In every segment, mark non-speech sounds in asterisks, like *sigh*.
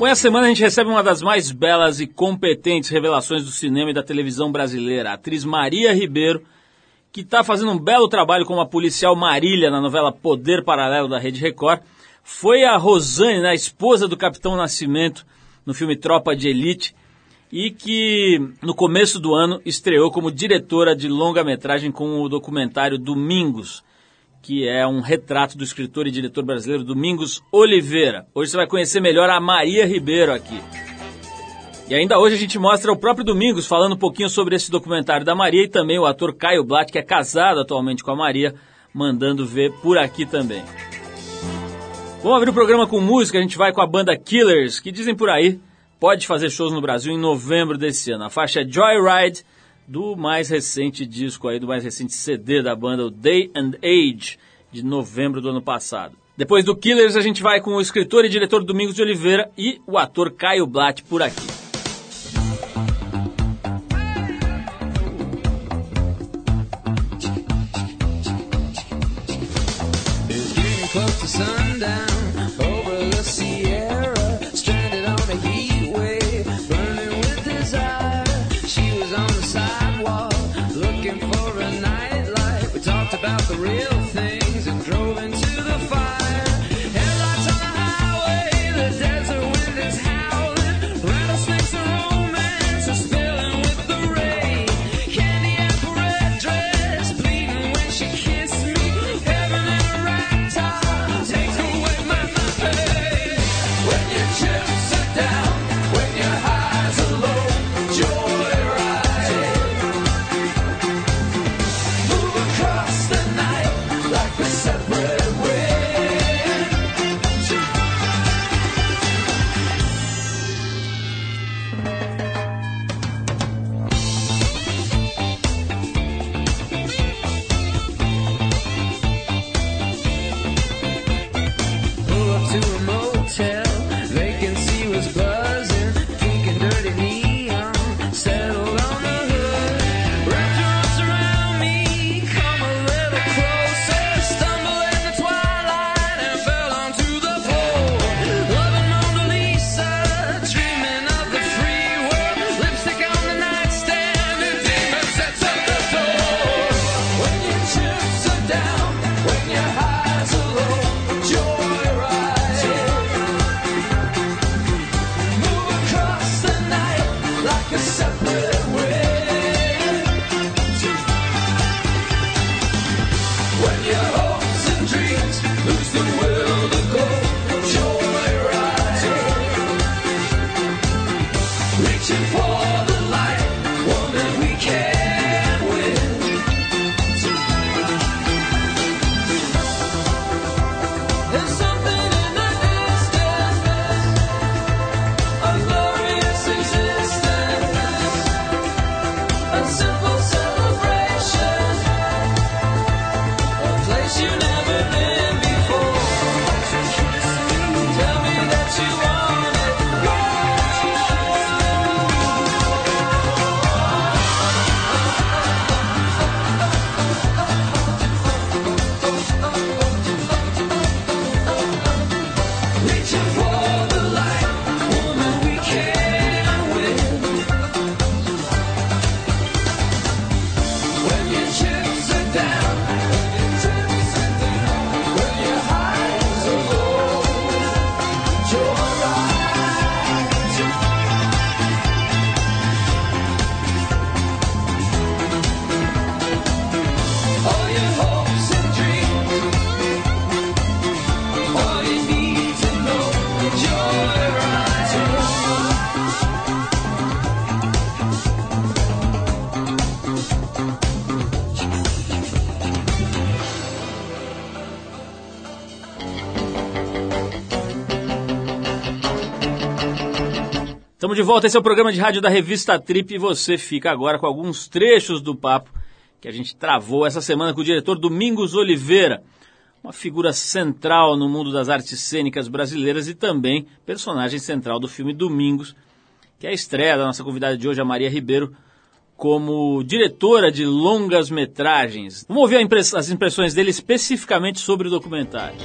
Bom, essa semana a gente recebe uma das mais belas e competentes revelações do cinema e da televisão brasileira, a atriz Maria Ribeiro, que está fazendo um belo trabalho como a policial Marília na novela Poder Paralelo da Rede Record. Foi a Rosane, né, a esposa do Capitão Nascimento, no filme Tropa de Elite, e que no começo do ano estreou como diretora de longa-metragem com o documentário Domingos, que é um retrato do escritor e diretor brasileiro Domingos Oliveira. Hoje você vai conhecer melhor a Maria Ribeiro aqui. E ainda hoje a gente mostra o próprio Domingos falando um pouquinho sobre esse documentário da Maria e também o ator Caio Blatt, que é casado atualmente com a Maria, mandando ver por aqui também. Vamos abrir o programa com música, a gente vai com a banda Killers, que dizem por aí pode fazer shows no Brasil em novembro desse ano. A faixa é Joyride, do mais recente disco aí, do mais recente CD da banda, o Day and Age, de novembro do ano passado. Depois do Killers, a gente vai com o escritor e diretor Domingos de Oliveira e o ator Caio Blatt por aqui. Estamos de volta, esse é o programa de rádio da revista Trip e você fica agora com alguns trechos do papo que a gente travou essa semana com o diretor Domingos Oliveira, uma figura central no mundo das artes cênicas brasileiras e também personagem central do filme Domingos, que é a estreia da nossa convidada de hoje, a Maria Ribeiro, como diretora de longas metragens. Vamos ouvir as impressões dele especificamente sobre o documentário.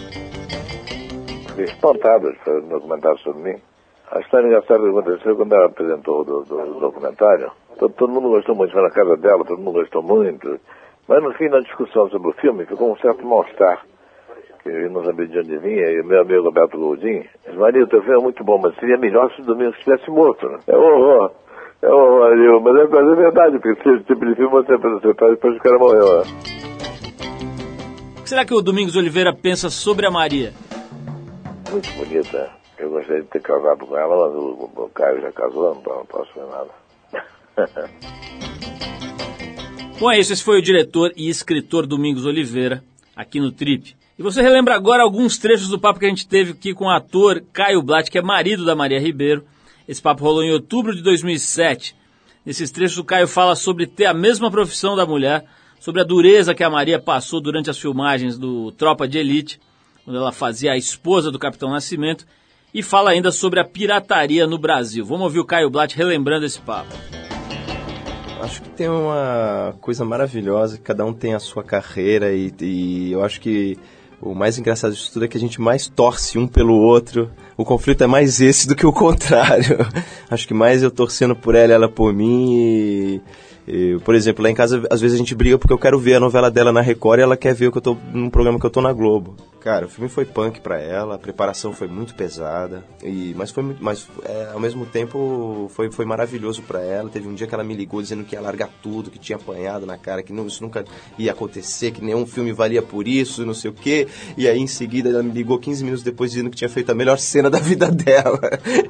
Fazer um documentário sobre mim. A engraçada que aconteceu quando ela apresentou o do, do, do documentário. Todo, todo, mundo gostou muito, foi na casa dela, todo mundo gostou muito. Mas no fim da discussão sobre o filme ficou um certo mal-estar. Que eu não sabia de onde vinha, e o meu amigo Roberto Goldin disse, Maria, o teu filme é muito bom, mas seria melhor se o Domingos estivesse morto, né? É horror. É horror, mas é, mas é verdade, porque esse tipo de filme você faz depois que o cara morreu, né? O que será que o Domingos Oliveira pensa sobre a Maria? Muito bonita. Eu gostaria de ter casado com ela, mas o, o Caio já casou, não posso fazer nada. *laughs* Bom, é isso. Esse foi o diretor e escritor Domingos Oliveira, aqui no Trip. E você relembra agora alguns trechos do papo que a gente teve aqui com o ator Caio Blatt, que é marido da Maria Ribeiro. Esse papo rolou em outubro de 2007. Nesses trechos, o Caio fala sobre ter a mesma profissão da mulher, sobre a dureza que a Maria passou durante as filmagens do Tropa de Elite, quando ela fazia a esposa do Capitão Nascimento, e fala ainda sobre a pirataria no Brasil. Vamos ouvir o Caio Blatt relembrando esse papo. Acho que tem uma coisa maravilhosa, cada um tem a sua carreira e, e eu acho que o mais engraçado disso tudo é que a gente mais torce um pelo outro. O conflito é mais esse do que o contrário. *laughs* Acho que mais eu torcendo por ela, ela por mim. E, por exemplo, lá em casa, às vezes a gente briga porque eu quero ver a novela dela na Record e ela quer ver o que eu tô num programa que eu tô na Globo. Cara, o filme foi punk para ela, a preparação foi muito pesada, e mas foi muito, mas é, ao mesmo tempo foi, foi maravilhoso para ela. Teve um dia que ela me ligou dizendo que ia largar tudo, que tinha apanhado na cara, que não, isso nunca ia acontecer, que nenhum filme valia por isso, não sei o quê. E aí em seguida ela me ligou 15 minutos depois dizendo que tinha feito a melhor cena da vida *laughs* dela.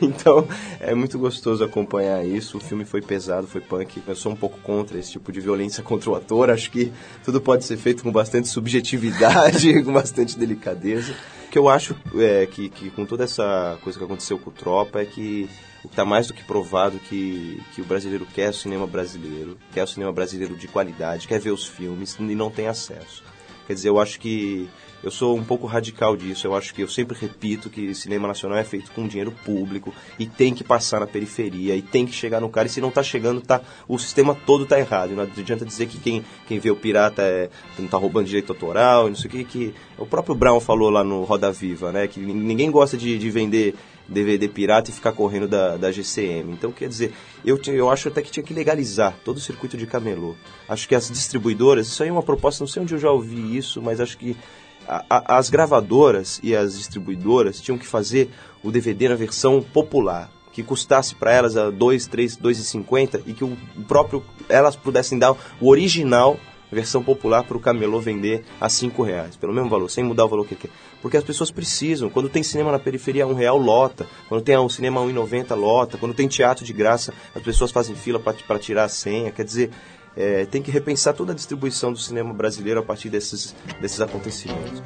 então é muito gostoso acompanhar isso. O filme foi pesado, foi punk. Eu sou um pouco contra esse tipo de violência contra o ator. Acho que tudo pode ser feito com bastante subjetividade, *laughs* com bastante delicadeza delicadeza. O que eu acho é que, que com toda essa coisa que aconteceu com o Tropa é que o que está mais do que provado que, que o brasileiro quer o cinema brasileiro, quer o cinema brasileiro de qualidade, quer ver os filmes e não tem acesso. Quer dizer, eu acho que eu sou um pouco radical disso. Eu acho que eu sempre repito que cinema nacional é feito com dinheiro público e tem que passar na periferia e tem que chegar no cara. E se não está chegando, tá, o sistema todo está errado. Não adianta dizer que quem, quem vê o pirata é, não está roubando direito autoral, não sei o que, que. O próprio Brown falou lá no Roda Viva, né? Que ninguém gosta de, de vender DVD pirata e ficar correndo da, da GCM. Então, quer dizer, eu, eu acho até que tinha que legalizar todo o circuito de camelô. Acho que as distribuidoras, isso aí é uma proposta, não sei onde eu já ouvi isso, mas acho que a, a, as gravadoras e as distribuidoras tinham que fazer o DVD na versão popular, que custasse para elas a 2, 3, 2,50 e que o próprio elas pudessem dar o original versão popular para o camelô vender a cinco reais, pelo mesmo valor, sem mudar o valor que quer. Porque as pessoas precisam. Quando tem cinema na periferia, um real lota. Quando tem um cinema a 1,90 lota. Quando tem teatro de graça, as pessoas fazem fila para tirar a senha. Quer dizer, é, tem que repensar toda a distribuição do cinema brasileiro a partir desses, desses acontecimentos.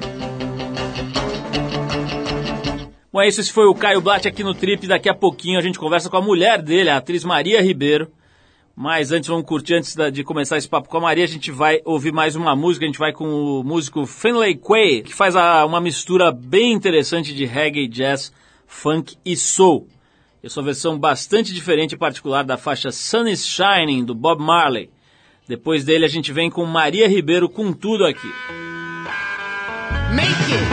Bom, é isso. Esse foi o Caio Blatt aqui no Trip. Daqui a pouquinho a gente conversa com a mulher dele, a atriz Maria Ribeiro. Mas antes, vamos curtir, antes de começar esse papo com a Maria, a gente vai ouvir mais uma música. A gente vai com o músico Finlay Quay, que faz a, uma mistura bem interessante de reggae, jazz, funk e soul. É uma versão bastante diferente e particular da faixa Sun is Shining, do Bob Marley. Depois dele a gente vem com Maria Ribeiro com tudo aqui. Make it.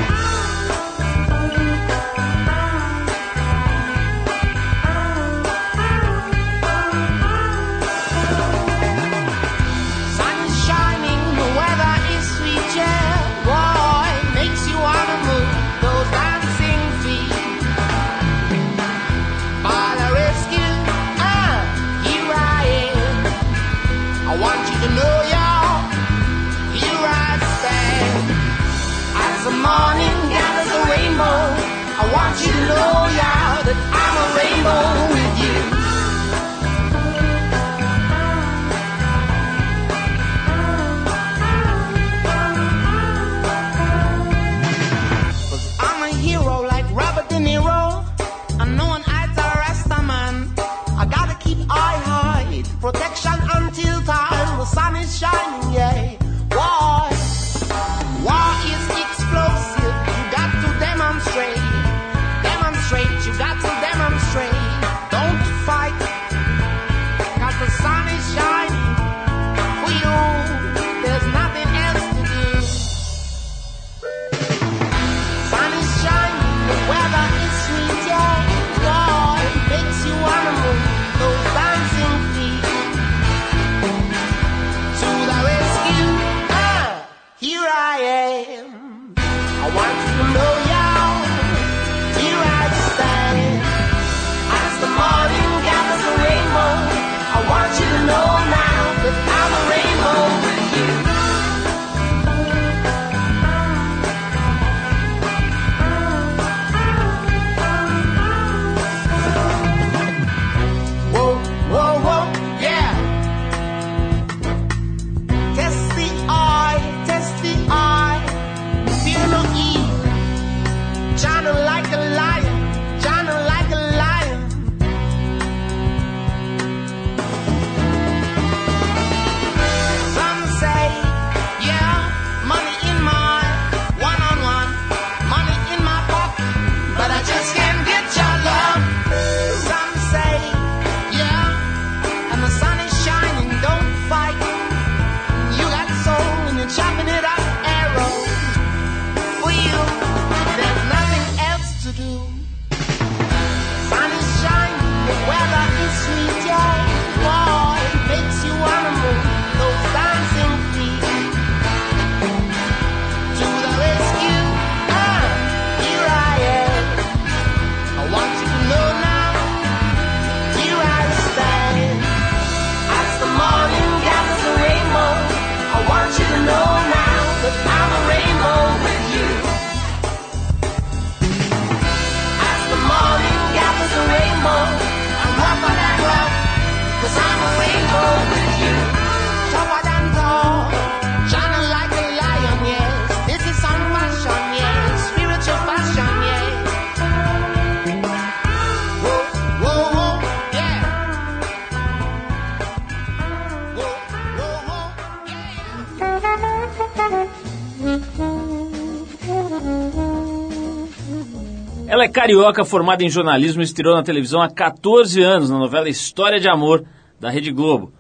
Ela é carioca, formada em jornalismo e estreou na televisão há 14 anos na novela História de Amor, da Rede Globo.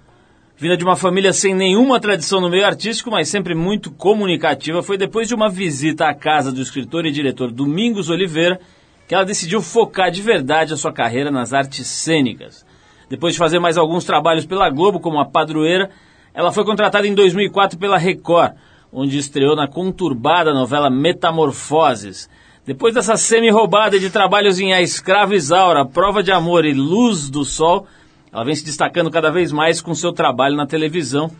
Vinda de uma família sem nenhuma tradição no meio artístico, mas sempre muito comunicativa, foi depois de uma visita à casa do escritor e diretor Domingos Oliveira que ela decidiu focar de verdade a sua carreira nas artes cênicas. Depois de fazer mais alguns trabalhos pela Globo, como a padroeira, ela foi contratada em 2004 pela Record, onde estreou na conturbada novela Metamorfoses. Depois dessa semi-roubada de trabalhos em A Escrava Isaura, Prova de Amor e Luz do Sol, ela vem se destacando cada vez mais com seu trabalho na televisão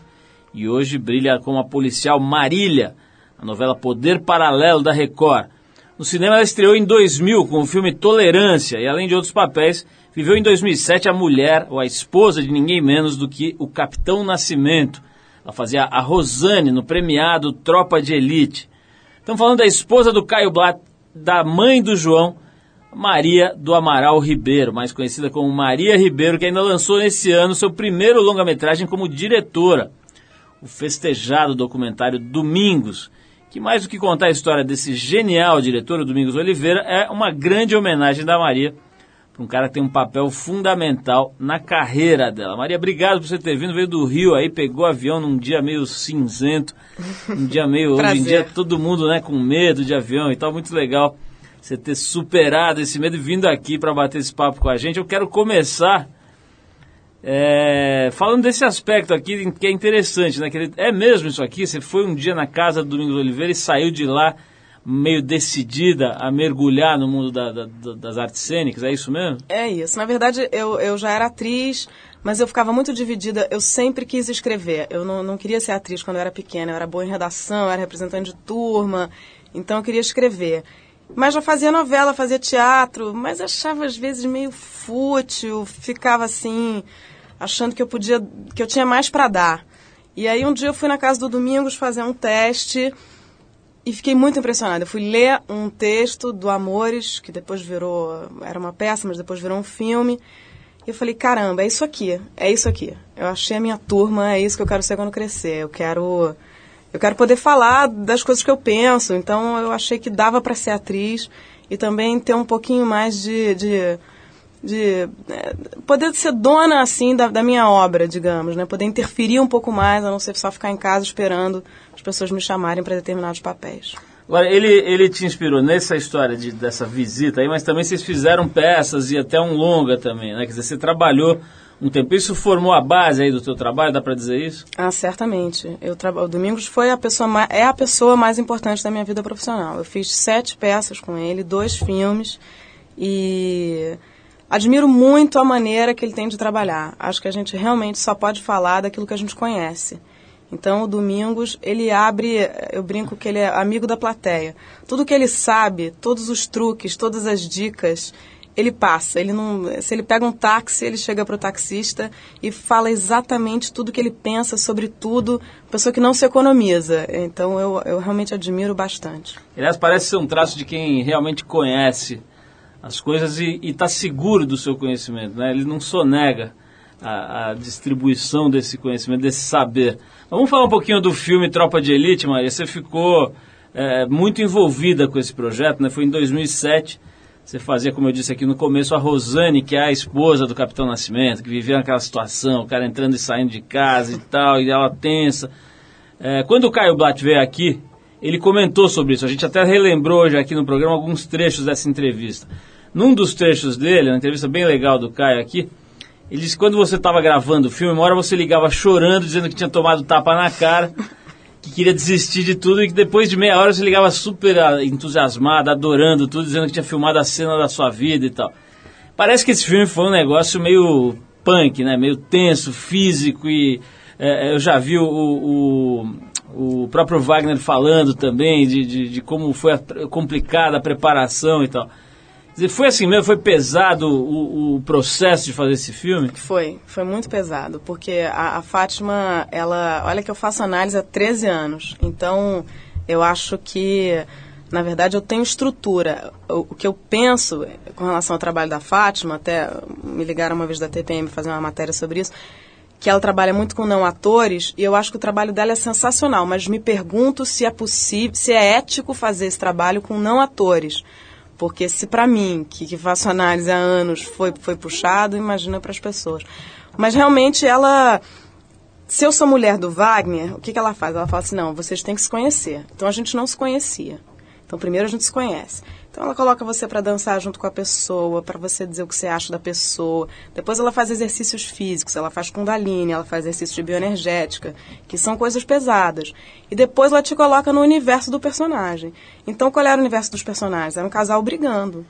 e hoje brilha como a policial Marília, a novela Poder Paralelo da Record. No cinema ela estreou em 2000 com o filme Tolerância e além de outros papéis, viveu em 2007 a mulher ou a esposa de ninguém menos do que o Capitão Nascimento. Ela fazia a Rosane no premiado Tropa de Elite. Estamos falando da esposa do Caio Blatt, da mãe do João, Maria do Amaral Ribeiro, mais conhecida como Maria Ribeiro, que ainda lançou nesse ano seu primeiro longa-metragem como diretora, o festejado documentário Domingos, que mais do que contar a história desse genial diretor, o Domingos Oliveira, é uma grande homenagem da Maria para um cara que tem um papel fundamental na carreira dela. Maria, obrigado por você ter vindo, veio do Rio aí, pegou avião num dia meio cinzento, um dia meio, *laughs* hoje em dia todo mundo, né, com medo de avião e tal, muito legal você ter superado esse medo e vindo aqui para bater esse papo com a gente. Eu quero começar é, falando desse aspecto aqui que é interessante, né? Que é mesmo isso aqui? Você foi um dia na casa do Domingos Oliveira e saiu de lá meio decidida a mergulhar no mundo da, da, das artes cênicas, é isso mesmo? É isso. Na verdade, eu, eu já era atriz, mas eu ficava muito dividida. Eu sempre quis escrever. Eu não, não queria ser atriz quando eu era pequena. Eu era boa em redação, eu era representante de turma, então eu queria escrever. Mas já fazia novela, fazia teatro, mas achava às vezes meio fútil, ficava assim, achando que eu podia, que eu tinha mais para dar. E aí um dia eu fui na casa do Domingos fazer um teste e fiquei muito impressionada. Eu fui ler um texto do Amores, que depois virou, era uma peça, mas depois virou um filme. E eu falei, caramba, é isso aqui, é isso aqui. Eu achei a minha turma, é isso que eu quero ser quando crescer. Eu quero eu quero poder falar das coisas que eu penso. Então eu achei que dava para ser atriz e também ter um pouquinho mais de, de, de é, poder ser dona assim da, da, minha obra, digamos, né? Poder interferir um pouco mais, a não ser só ficar em casa esperando as pessoas me chamarem para determinados papéis. Agora, ele, ele te inspirou nessa história de, dessa visita aí, mas também vocês fizeram peças e até um longa também, né? Quer dizer, você trabalhou um tempo. Isso formou a base aí do teu trabalho, dá para dizer isso? Ah, certamente. Eu tra... O Domingos foi a pessoa mais... é a pessoa mais importante da minha vida profissional. Eu fiz sete peças com ele, dois filmes e admiro muito a maneira que ele tem de trabalhar. Acho que a gente realmente só pode falar daquilo que a gente conhece. Então, o Domingos, ele abre, eu brinco que ele é amigo da plateia. Tudo que ele sabe, todos os truques, todas as dicas, ele passa. Ele não, se ele pega um táxi, ele chega para o taxista e fala exatamente tudo que ele pensa sobre tudo, pessoa que não se economiza. Então eu, eu realmente admiro bastante. Aliás, parece ser um traço de quem realmente conhece as coisas e está seguro do seu conhecimento, né? Ele não sonega a, a, distribuição desse conhecimento, desse saber. Vamos falar um pouquinho do filme Tropa de Elite, Maria. Você ficou é, muito envolvida com esse projeto, né? Foi em 2007. Você fazia, como eu disse aqui no começo, a Rosane, que é a esposa do Capitão Nascimento, que vivia naquela situação, o cara entrando e saindo de casa e tal, e ela tensa. É, quando o Caio Blatt veio aqui, ele comentou sobre isso. A gente até relembrou hoje aqui no programa alguns trechos dessa entrevista. Num dos trechos dele, uma entrevista bem legal do Caio aqui, ele disse que quando você estava gravando o filme, uma hora você ligava chorando, dizendo que tinha tomado tapa na cara, que queria desistir de tudo, e que depois de meia hora você ligava super entusiasmado, adorando tudo, dizendo que tinha filmado a cena da sua vida e tal. Parece que esse filme foi um negócio meio punk, né? Meio tenso, físico e é, eu já vi o, o, o próprio Wagner falando também de, de, de como foi a, complicada a preparação e tal. Foi assim mesmo? Foi pesado o, o, processo de fazer esse filme? Foi, foi muito pesado, porque a, a, Fátima, ela, olha que eu faço análise há 13 anos, então eu acho que, na verdade, eu tenho estrutura. O, o que eu penso com relação ao trabalho da Fátima, até me ligaram uma vez da TPM fazer uma matéria sobre isso, que ela trabalha muito com não atores e eu acho que o trabalho dela é sensacional, mas me pergunto se é possível, se é ético fazer esse trabalho com não atores. Porque se para mim, que, que, faço análise há anos, foi, foi puxado, imagina para as pessoas. Mas realmente ela. Se eu sou mulher do Wagner, o que, que ela faz? Ela fala assim: não, vocês têm que se conhecer. Então a gente não se conhecia. Então primeiro a gente se conhece. Então ela coloca você para dançar junto com a pessoa, para você dizer o que você acha da pessoa. Depois ela faz exercícios físicos, ela faz kundalini, ela faz exercícios de bioenergética, que são coisas pesadas. E depois ela te coloca no universo do personagem. Então qual era o universo dos personagens? Era um casal brigando.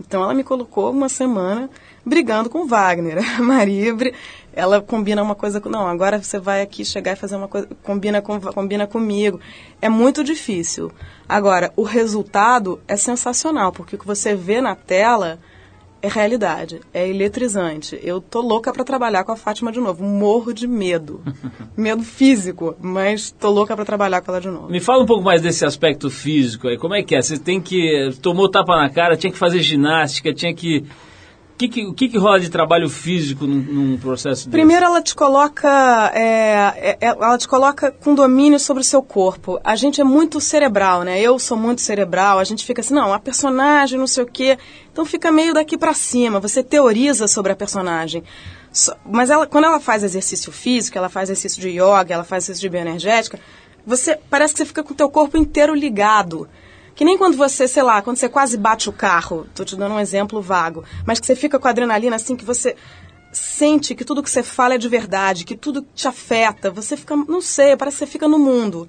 Então ela me colocou uma semana brigando com Wagner. *laughs* A Maria, ela combina uma coisa com. Não, agora você vai aqui chegar e fazer uma coisa. Combina, com, combina comigo. É muito difícil. Agora, o resultado é sensacional, porque o que você vê na tela é realidade, é eletrizante. Eu tô louca para trabalhar com a Fátima de novo, morro de medo. *laughs* medo físico, mas tô louca para trabalhar com ela de novo. Me fala um pouco mais desse aspecto físico aí. Como é que é? Você tem que tomou tapa na cara, tinha que fazer ginástica, tinha que que, que, o que, que rola de trabalho físico num, num processo desse? Primeiro, ela te coloca, é, é, é, ela te coloca com domínio sobre o seu corpo. A gente é muito cerebral, né? Eu sou muito cerebral. A gente fica assim, não, a personagem, não sei o quê. Então fica meio daqui para cima. Você teoriza sobre a personagem. Mas ela, quando ela faz exercício físico, ela faz exercício de yoga, ela faz exercício de bioenergética, você parece que você fica com o teu corpo inteiro ligado. Que nem quando você, sei lá, quando você quase bate o carro, tô te dando um exemplo vago, mas que você fica com a adrenalina assim, que você sente que tudo que você fala é de verdade, que tudo te afeta, você fica, não sei, parece que você fica no mundo.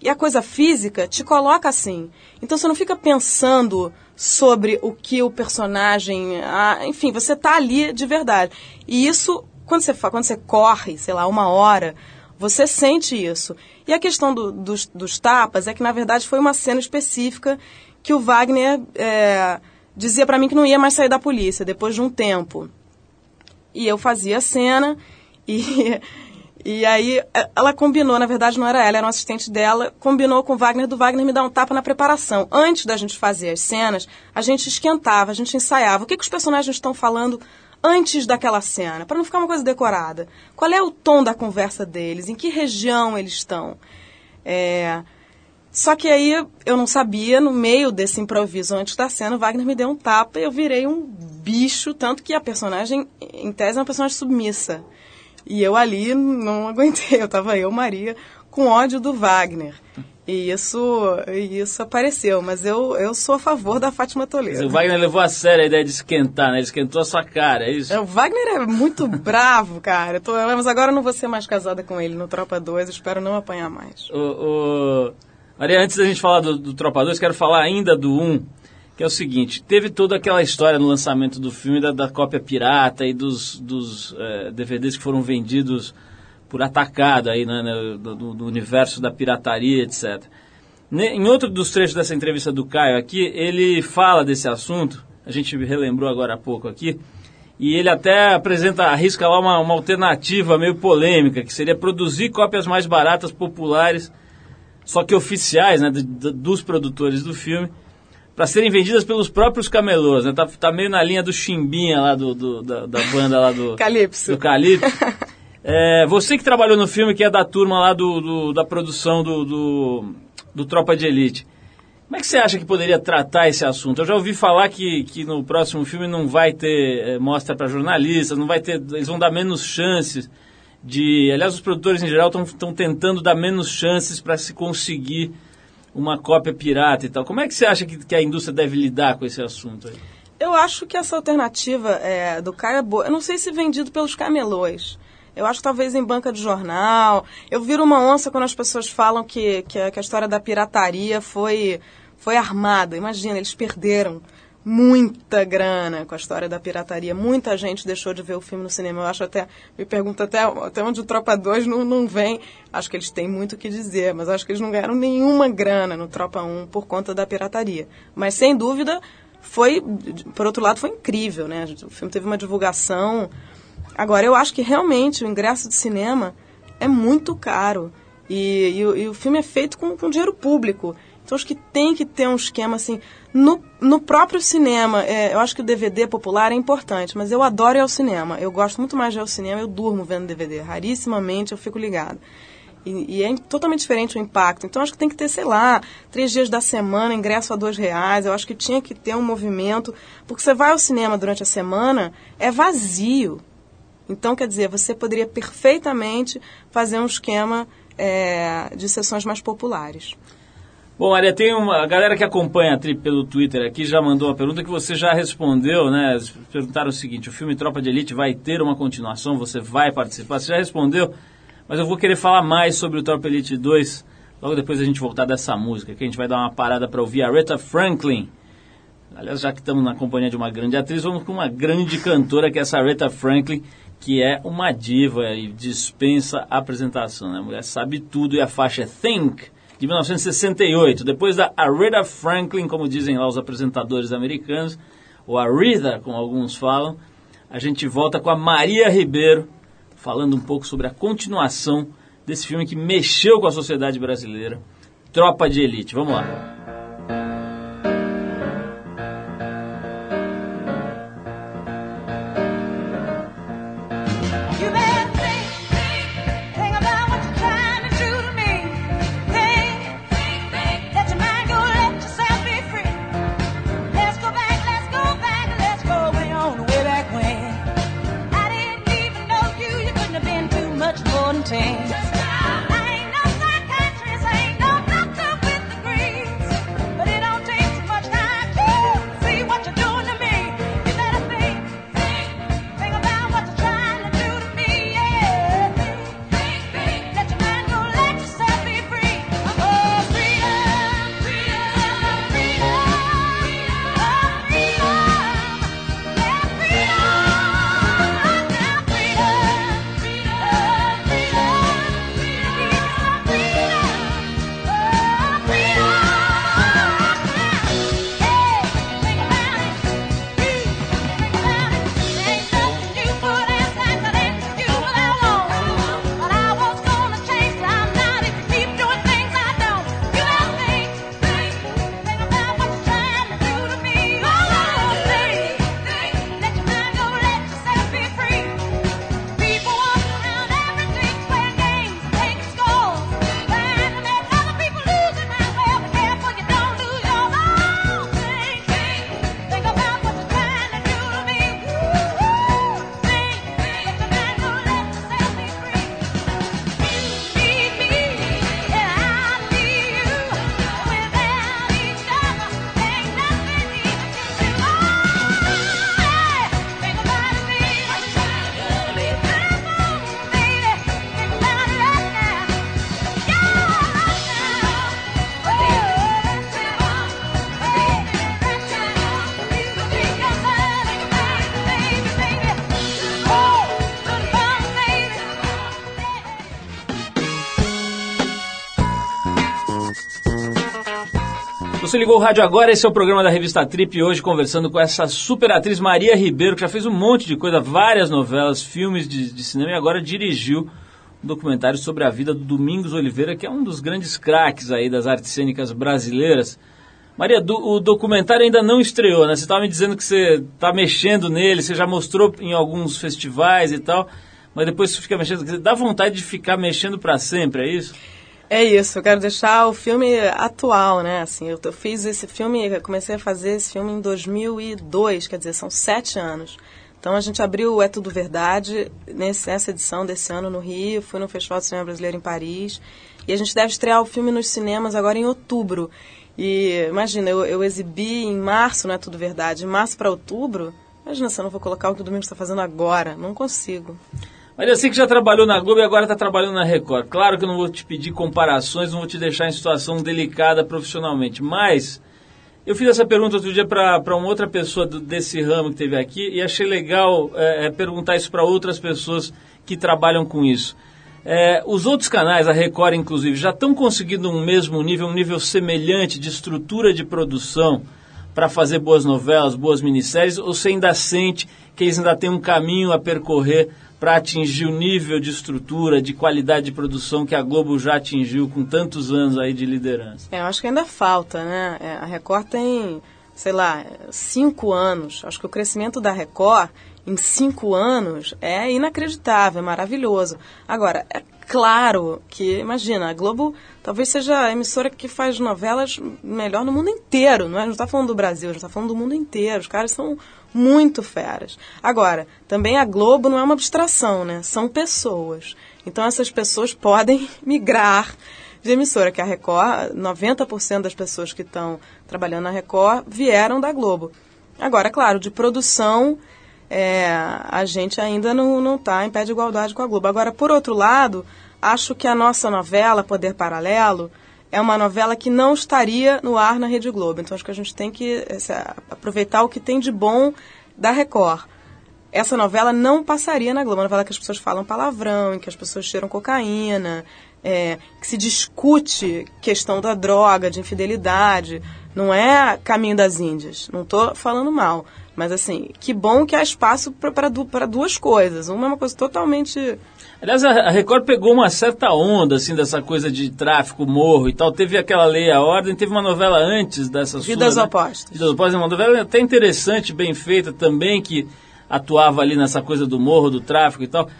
E a coisa física te coloca assim. Então você não fica pensando sobre o que o personagem. Ah, enfim, você tá ali de verdade. E isso, quando você, quando você corre, sei lá, uma hora, você sente isso. E a questão do, dos, dos, tapas é que, na verdade, foi uma cena específica que o Wagner é, dizia para mim que não ia mais sair da polícia depois de um tempo. E eu fazia a cena e, *laughs* e aí é, ela combinou, na verdade não era ela, era um assistente dela, combinou com o Wagner do Wagner me dar um tapa na preparação. Antes da gente fazer as cenas, a gente esquentava, a gente ensaiava. O que, que os personagens estão falando antes daquela cena, para não ficar uma coisa decorada. Qual é o tom da conversa deles? Em que região eles estão? É... Só que aí eu não sabia, no meio desse improviso antes da cena, o Wagner me deu um tapa e eu virei um bicho, tanto que a personagem, em tese, é uma personagem submissa. E eu ali não aguentei, *laughs* eu tava eu, Maria, com ódio do Wagner. E isso, isso apareceu, mas eu, eu sou a favor da Fátima Toledo. O Wagner levou a sério a ideia de esquentar, né? Ele esquentou a sua cara, é isso? É, o Wagner é muito *laughs* bravo, cara. Tô, mas agora eu não vou ser mais casada com ele no Tropa 2, espero não apanhar mais. O, o... Maria, antes da gente falar do, do Tropa 2, quero falar ainda do 1, que é o seguinte, teve toda aquela história no lançamento do filme da, da cópia pirata e dos, dos é, DVDs que foram vendidos por atacado aí né, do, do, universo da pirataria, etc. Em outro dos trechos dessa entrevista do Caio aqui, ele fala desse assunto, a gente relembrou agora há pouco aqui, e ele até apresenta, arrisca lá uma, uma alternativa meio polêmica, que seria produzir cópias mais baratas, populares, só que oficiais, né, dos produtores do filme, para serem vendidas pelos próprios camelôs, né? Tá, tá meio na linha do Chimbinha lá do, do da, da, banda lá do Calypso. Do Calypso. *laughs* é, você que trabalhou no filme, que é da turma lá do, do da produção do, do, do, Tropa de Elite. Como é que você acha que poderia tratar esse assunto? Eu já ouvi falar que, que no próximo filme não vai ter é, mostra para jornalistas, não vai ter, eles vão dar menos chances de, aliás, os produtores em geral estão tentando dar menos chances para se conseguir uma cópia pirata e tal. Como é que você acha que, que a indústria deve lidar com esse assunto aí? Eu acho que essa alternativa é, do Caio é boa. Eu não sei se vendido pelos camelôs. Eu acho que talvez em banca de jornal. Eu viro uma onça quando as pessoas falam que, que, a, que a história da pirataria foi, foi armada. Imagina, eles perderam muita grana com a história da pirataria. Muita gente deixou de ver o filme no cinema. Eu acho até, me pergunto até, até onde o Tropa 2 não, não vem. Acho que eles têm muito o que dizer, mas acho que eles não ganharam nenhuma grana no Tropa 1 por conta da pirataria. Mas sem dúvida foi, por outro lado, foi incrível, né? O filme teve uma divulgação. Agora, eu acho que realmente o ingresso de cinema é muito caro. E, e, e o filme é feito com, com dinheiro público. Então acho que tem que ter um esquema assim. No, no próprio cinema, é, eu acho que o DVD popular é importante, mas eu adoro ir ao cinema. Eu gosto muito mais de ir ao cinema, eu durmo vendo DVD. Rarissimamente eu fico ligado. E, e, é totalmente diferente o impacto. Então acho que tem que ter, sei lá, três dias da semana, ingresso a dois reais. Eu acho que tinha que ter um movimento, porque você vai ao cinema durante a semana, é vazio. Então, quer dizer, você poderia perfeitamente fazer um esquema é, de sessões mais populares. Bom, Maria, tem uma a galera que acompanha a Trip pelo Twitter aqui já mandou uma pergunta que você já respondeu, né? Perguntaram o seguinte: o filme Tropa de Elite vai ter uma continuação? Você vai participar? Você já respondeu, mas eu vou querer falar mais sobre o Tropa Elite 2 logo depois a gente voltar dessa música, que a gente vai dar uma parada para ouvir a Aretha Franklin. Aliás, já que estamos na companhia de uma grande atriz, vamos com uma grande cantora que é essa Aretha Franklin, que é uma diva e dispensa apresentação. Né? A mulher sabe tudo e a faixa é Think de 1968, depois da Aretha Franklin, como dizem lá os apresentadores americanos, ou Aretha, como alguns falam, a gente volta com a Maria Ribeiro, falando um pouco sobre a continuação desse filme que mexeu com a sociedade brasileira, Tropa de Elite. Vamos lá. Ligou o rádio agora, esse é o programa da revista Trip, hoje conversando com essa super atriz Maria Ribeiro, que já fez um monte de coisa, várias novelas, filmes de, de cinema e agora dirigiu um documentário sobre a vida do Domingos Oliveira, que é um dos grandes craques aí das artes cênicas brasileiras. Maria, do, o documentário ainda não estreou, né? Você estava me dizendo que você está mexendo nele, você já mostrou em alguns festivais e tal, mas depois você fica mexendo. Dá vontade de ficar mexendo para sempre, é isso? É isso, eu quero deixar o filme atual, né? Assim, eu, fiz esse filme, comecei a fazer esse filme em 2002, quer dizer, são sete anos. Então a gente abriu o É Tudo Verdade nessa edição desse ano no Rio, fui no Festival de Cinema Brasileiro em Paris. E a gente deve estrear o filme nos cinemas agora em outubro. E imagina, eu, eu exibi em março, não é tudo verdade, em março para outubro. Imagina se eu não vou colocar o que o Domingos está fazendo agora. Não consigo. Mas sei que já trabalhou na Globo e agora está trabalhando na Record. Claro que eu não vou te pedir comparações, não vou te deixar em situação delicada profissionalmente. Mas eu fiz essa pergunta outro dia para uma outra pessoa do, desse ramo que teve aqui e achei legal é, é, perguntar isso para outras pessoas que trabalham com isso. É, os outros canais, a Record inclusive, já estão conseguindo um mesmo nível, um nível semelhante de estrutura de produção para fazer boas novelas, boas minisséries, ou você ainda sente que eles ainda têm um caminho a percorrer para atingir o nível de estrutura, de qualidade de produção que a Globo já atingiu com tantos anos aí de liderança? É, eu acho que ainda falta, né? É, a Record tem, sei lá, cinco anos. Acho que o crescimento da Record em cinco anos é inacreditável, é maravilhoso. Agora, é claro que, imagina, a Globo talvez seja a emissora que faz novelas melhor no mundo inteiro, não é? Não está falando do Brasil, a gente está falando do mundo inteiro. Os caras são muito feras. Agora, também a Globo não é uma abstração, né? São pessoas. Então essas pessoas podem *laughs* migrar de emissora, que a Record, 90% das pessoas que estão trabalhando na Record vieram da Globo. Agora, claro, de produção, é, a gente ainda não está em pé de igualdade com a Globo. Agora, por outro lado, acho que a nossa novela, Poder Paralelo, é uma novela que não estaria no ar na Rede Globo. Então acho que a gente tem que aproveitar o que tem de bom da Record. Essa novela não passaria na Globo, uma novela que as pessoas falam palavrão, em que as pessoas cheiram cocaína, é, que se discute questão da droga, de infidelidade. Não é caminho das Índias. Não estou falando mal. Mas assim, que bom que há espaço para duas coisas. Uma é uma coisa totalmente Aliás, a Record pegou uma certa onda, assim, dessa coisa de tráfico, morro e tal. Teve aquela Lei a Ordem, teve uma novela antes dessa Vidas sua, né? Opostas. Vidas Opostas, uma novela até interessante, bem feita também, que atuava ali nessa coisa do morro, do tráfico e tal.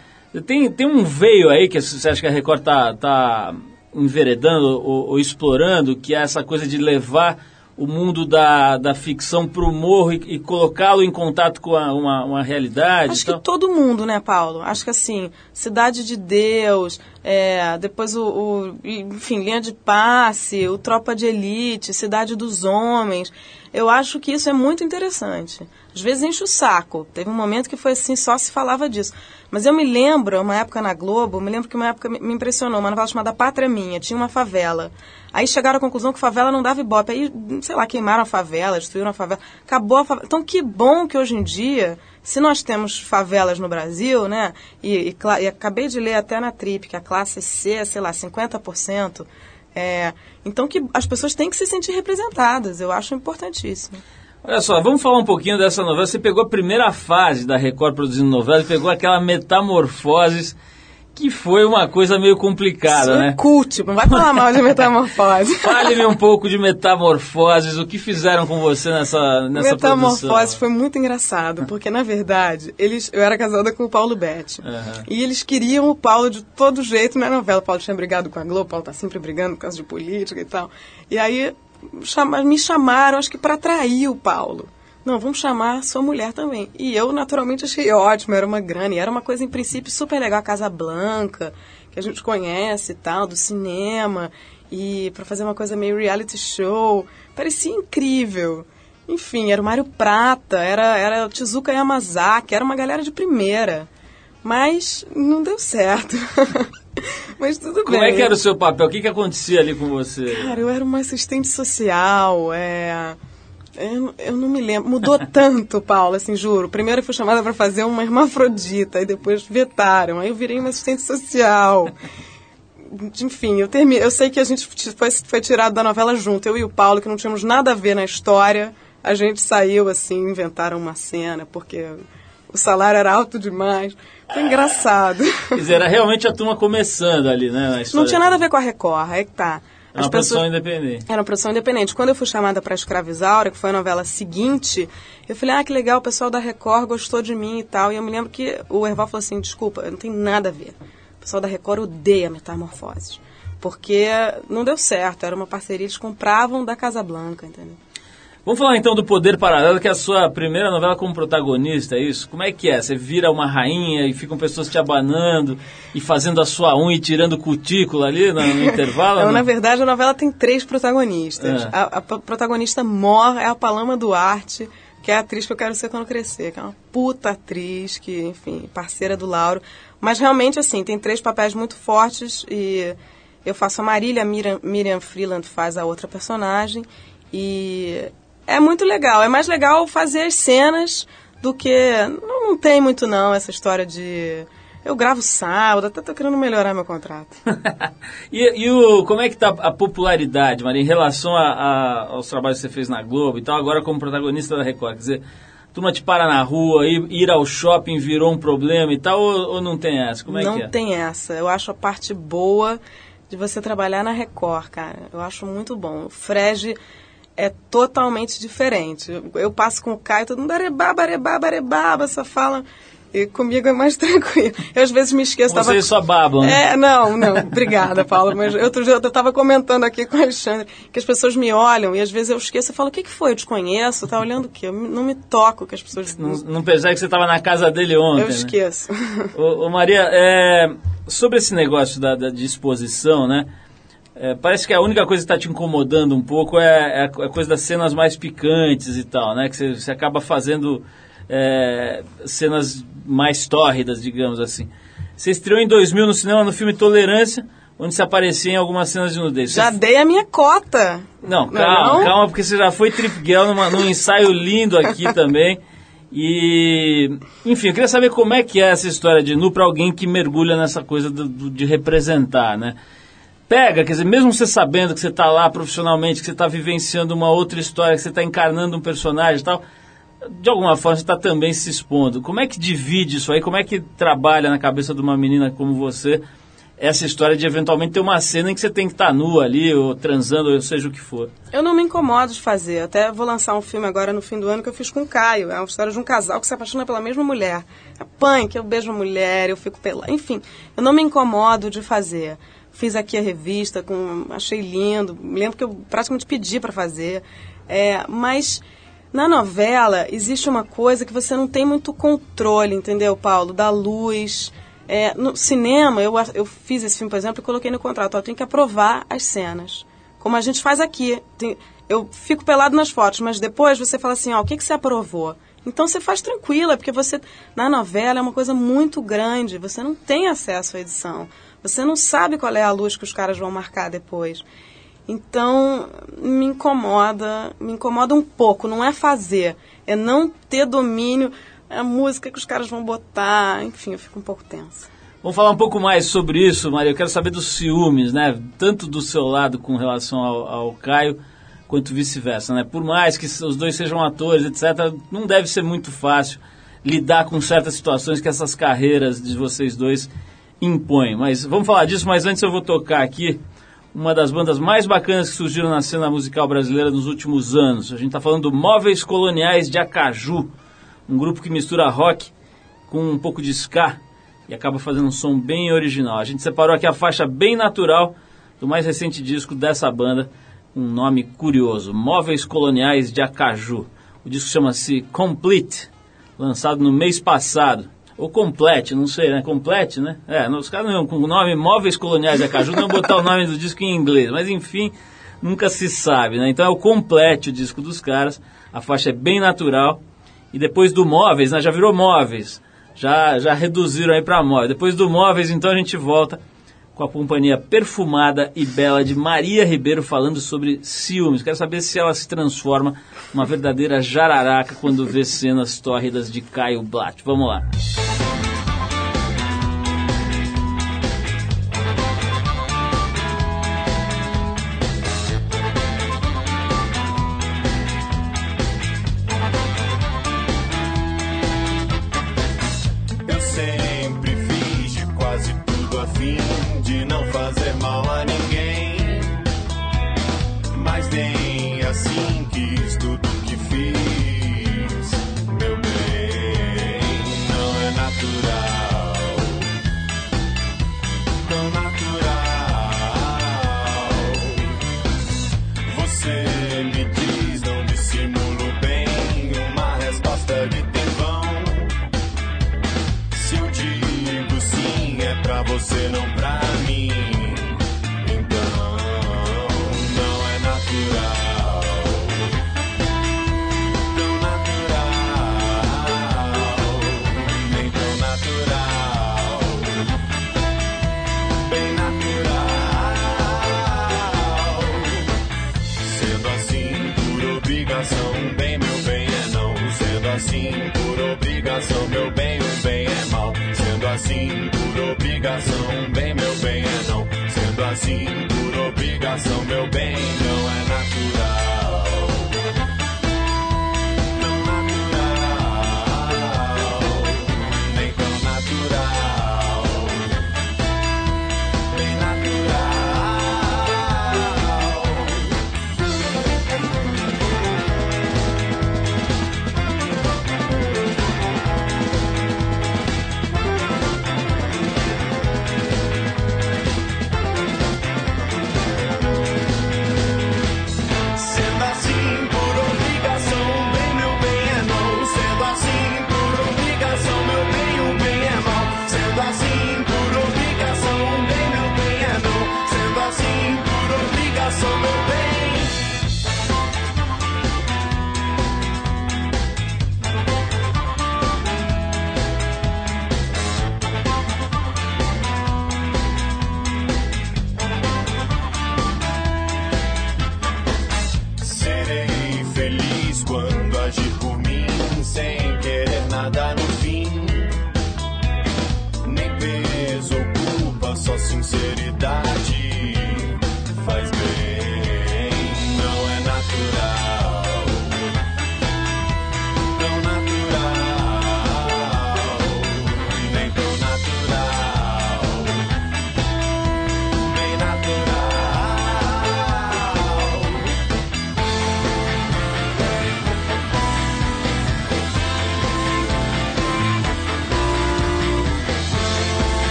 Tem, tem um veio aí que você acha que a Record tá, tá enveredando ou, ou explorando, que é essa coisa de levar o mundo da, da ficção para o morro e, e colocá-lo em contato com a, uma, uma realidade? Acho então... que todo mundo, né, Paulo? Acho que assim, Cidade de Deus, é, depois o, o, enfim, Linha de Passe, o Tropa de Elite, Cidade dos Homens. Eu acho que isso é muito interessante. Às vezes enche o saco. Teve um momento que foi assim, só se falava disso. Mas eu me lembro, uma época na Globo, me lembro que uma época me impressionou, uma novela chamada Pátria Minha, tinha uma favela. Aí chegaram à conclusão que favela não dava ibope. Aí, sei lá, queimaram a favela, destruíram a favela. Acabou a favela. Então, que bom que hoje em dia, se nós temos favelas no Brasil, né? E, e, e acabei de ler até na Trip que a classe C é, sei lá, 50%. É, então, que as pessoas têm que se sentir representadas. Eu acho importantíssimo. Olha só, vamos falar um pouquinho dessa novela. Você pegou a primeira fase da Record produzindo novela, pegou aquela metamorfose que foi uma coisa meio complicada, né? É cult, não vai falar mal de *laughs* metamorfose. Fale-me um pouco de metamorfoses, o que fizeram com você nessa, nessa Metamorfose produção? foi muito engraçado, porque na verdade, eles, eu era casada com o Paulo Betti. Uhum. E eles queriam o Paulo de todo jeito na novela. O Paulo tinha brigado com a Globo, o Paulo tá sempre brigando por causa de política e tal. E aí me chamaram, acho que para atrair o Paulo. Não, vamos chamar sua mulher também. E eu, naturalmente, achei ótimo, era uma grana. E era uma coisa, em princípio, super legal. A Casa Blanca, que a gente conhece e tal, do cinema. E para fazer uma coisa meio reality show. Parecia incrível. Enfim, era o Mário Prata, era, era o Tizuka Yamazaki, era uma galera de primeira. Mas não deu certo. *laughs* *laughs* Mas tudo Como bem. é que era o seu papel? O que, que acontecia ali com você? Cara, eu era uma assistente social, é... Eu, eu não me lembro. Mudou *laughs* tanto, Paulo, assim, juro. Primeiro eu fui chamada para fazer uma hermafrodita, e depois vetaram. Aí eu virei uma assistente social. Enfim, eu terminei. Eu sei que a gente foi, foi tirado da novela junto, eu e o Paulo, que não tínhamos nada a ver na história. A gente saiu assim, inventaram uma cena, porque o salário era alto demais. Foi engraçado. Quer dizer, era realmente a turma começando ali, né? Não tinha nada a ver com a Record, é que tá. Era uma produção independente. Era uma produção independente. Quando eu fui chamada para Escravizaura, que foi a novela seguinte, eu falei, ah, que legal, o pessoal da Record gostou de mim e tal. E eu me lembro que o Erval falou assim, desculpa, não tem nada a ver. O pessoal da Record odeia metamorfoses. Porque não deu certo, era uma parceria, eles compravam da Casa Blanca, entendeu? Vamos falar então do Poder Paralelo, que é a sua primeira novela como protagonista, é isso? Como é que é? Você vira uma rainha e ficam pessoas te abanando e fazendo a sua unha e tirando cutícula ali no, no intervalo? Não, na verdade, a novela tem três protagonistas. É. A, a, protagonista mor é a Paloma Duarte, que é a atriz que eu quero ser quando crescer, que é uma puta atriz, que, enfim, parceira do Lauro. Mas realmente, assim, tem três papéis muito fortes e eu faço a Marília, a Miriam, Miriam Freeland faz a outra personagem. E é muito legal. É mais legal fazer as cenas do que. Não, não tem muito, não, essa história de. Eu gravo sábado, até tô querendo melhorar meu contrato. *laughs* e, e o, como é que tá a popularidade, Maria, em relação a, a, aos trabalhos que você fez na Globo e tal, agora como protagonista da Record? Quer dizer, turma te para na rua, ir, ir ao shopping virou um problema e tal, ou, ou não tem essa? Como é não que é? Não tem essa. Eu acho a parte boa de você trabalhar na Record, cara. Eu acho muito bom. O Frege é totalmente diferente. Eu, eu passo com o Caio, todo mundo arebá, barebá, barebaba, só fala. E comigo é mais *laughs* tranquilo. Eu às vezes me esqueço. Vocês tava... só babam, né? É, não, não. Obrigada, Paulo. Mas outro dia eu estava comentando aqui com o Alexandre que as pessoas me olham e às vezes eu esqueço e falo, o que, que foi? Eu te conheço? Tá olhando o quê? Eu não me toco que as pessoas... Não, não percebe que você estava na casa dele ontem, Eu né? esqueço. ô, ô, Maria, é, sobre esse negócio da, da disposição, né? É, parece que a única coisa que está te incomodando um pouco é, é, a coisa das cenas mais picantes e tal, né? Que você, você acaba fazendo é, cenas mais tórridas, digamos assim. Você estreou em 2000 no cinema no filme Tolerância, onde se aparecia em algumas cenas de nudez. Já dei a minha cota. Não, calma, não? calma, porque você já foi trip girl numa, num ensaio lindo aqui *laughs* também. E, enfim, eu queria saber como é que é essa história de nu para alguém que mergulha nessa coisa do, do, de representar, né? Pega, quer dizer, mesmo você sabendo que você está lá profissionalmente, que você está vivenciando uma outra história, que você está encarnando um personagem e tal, de alguma forma você está também se expondo. Como é que divide isso aí? Como é que trabalha na cabeça de uma menina como você essa história de eventualmente ter uma cena em que você tem que estar tá nua ali, ou transando, ou seja o que for? Eu não me incomodo de fazer. Até vou lançar um filme agora no fim do ano que eu fiz com o Caio. É uma história de um casal que se apaixona pela mesma mulher. É punk, eu beijo a mulher, eu fico pela. Enfim, eu não me incomodo de fazer. Fiz aqui a revista, com, achei lindo. Me lembro que eu praticamente pedi para fazer. É, mas na novela existe uma coisa que você não tem muito controle, entendeu, Paulo? Da luz. É, no cinema, eu, eu fiz esse filme, por exemplo, e coloquei no contrato, eu tenho que aprovar as cenas. Como a gente faz aqui. Tem, eu fico pelado nas fotos, mas depois você fala assim, ó, o que, que você aprovou? Então você faz tranquila, porque você na novela é uma coisa muito grande, você não tem acesso à edição. Você não sabe qual é a luz que os caras vão marcar depois. Então, me incomoda, me incomoda um pouco, não é fazer, é não ter domínio, é a música que os caras vão botar, enfim, eu fico um pouco tensa. Vamos falar um pouco mais sobre isso, Maria. Eu quero saber dos ciúmes, né? Tanto do seu lado com relação ao, ao Caio, quanto vice-versa, né? Por mais que os dois sejam atores, etc., não deve ser muito fácil lidar com certas situações que essas carreiras de vocês dois impõe. Mas vamos falar disso, mas antes eu vou tocar aqui uma das bandas mais bacanas que surgiram na cena musical brasileira nos últimos anos. A gente está falando do Móveis Coloniais de Acaju, um grupo que mistura rock com um pouco de ska e acaba fazendo um som bem original. A gente separou aqui a faixa bem natural do mais recente disco dessa banda, um nome curioso, Móveis Coloniais de Acaju. O disco chama-se Complete, lançado no mês passado. Ou Complete, não sei, né? Complete, né? É, os caras não, com o nome Móveis Coloniais de Acaju não botar o nome do disco em inglês, mas enfim, nunca se sabe, né? Então é o Complete o disco dos caras, a faixa é bem natural. E depois do Móveis, né? Já virou Móveis, já, já reduziram aí para Móveis. Depois do Móveis, então a gente volta com a companhia perfumada e bela de Maria Ribeiro falando sobre ciúmes. Quero saber se ela se transforma numa verdadeira jararaca quando vê cenas tórridas de Caio Blatt. Vamos lá.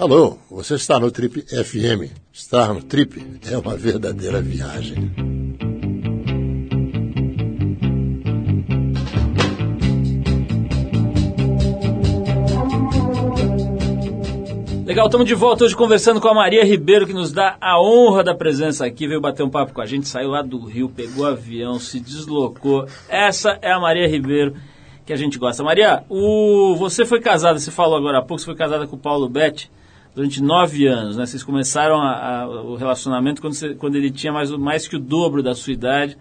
Alô, você está no Trip FM. Estar no Trip é uma verdadeira viagem. Legal, estamos de volta hoje conversando com a Maria Ribeiro, que nos dá a honra da presença aqui, veio bater um papo com a gente, saiu lá do Rio, pegou avião, se deslocou. Essa é a Maria Ribeiro que a gente gosta. Maria, o, você foi casada, você falou agora há pouco, você foi casada com o Paulo Betti durante nove anos, né? Vocês começaram a- a- o relacionamento quando, você- quando ele tinha mais, mais que o dobro da sua idade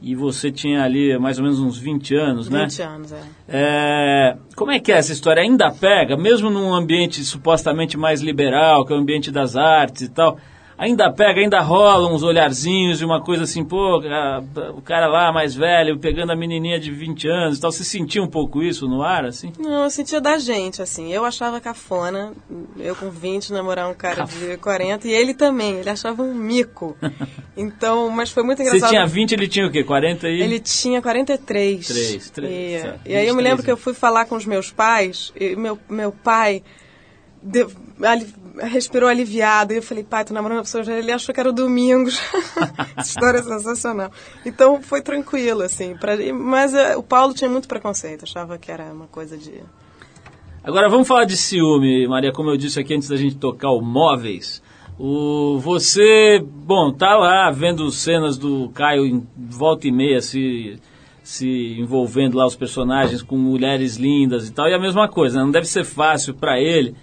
e você tinha ali mais ou menos uns 20 anos, né? 20 anos, é. É, como é que é essa história? Ainda pega, mesmo num ambiente supostamente mais liberal, que é o ambiente das artes e tal, ainda pega, ainda rola uns olharzinhos e uma coisa assim, pô, a- o cara lá mais velho pegando a menininha de 20 anos e tal. Você sentia um pouco isso no ar, assim? Não, eu sentia da gente, assim. Eu achava cafona, eu com 20 namorar um cara de 40, e ele também, ele achava um mico. *laughs* Então, mas foi muito Você engraçado. tinha 20, ele tinha o quê? 40 e... Ele tinha 43. Três, três, E, certo. e aí eu me 23 lembro que eu fui falar com os meus pais, e meu, meu pai de- ali- respirou aliviado. E eu falei, pai, tô namorando uma pessoa, já ele achou que era o Domingos. *laughs* Essa história é sensacional. Então foi tranquilo, assim. Pra, mas eh, o Paulo tinha muito preconceito, achava que era uma coisa de. Agora vamos falar de ciúme, Maria, como eu disse aqui antes da gente tocar o Móveis. O, você, bom, tá lá vendo cenas do Caio em volta e meia se, se envolvendo lá os personagens com mulheres lindas e tal, e a mesma coisa, né? não deve ser fácil para ele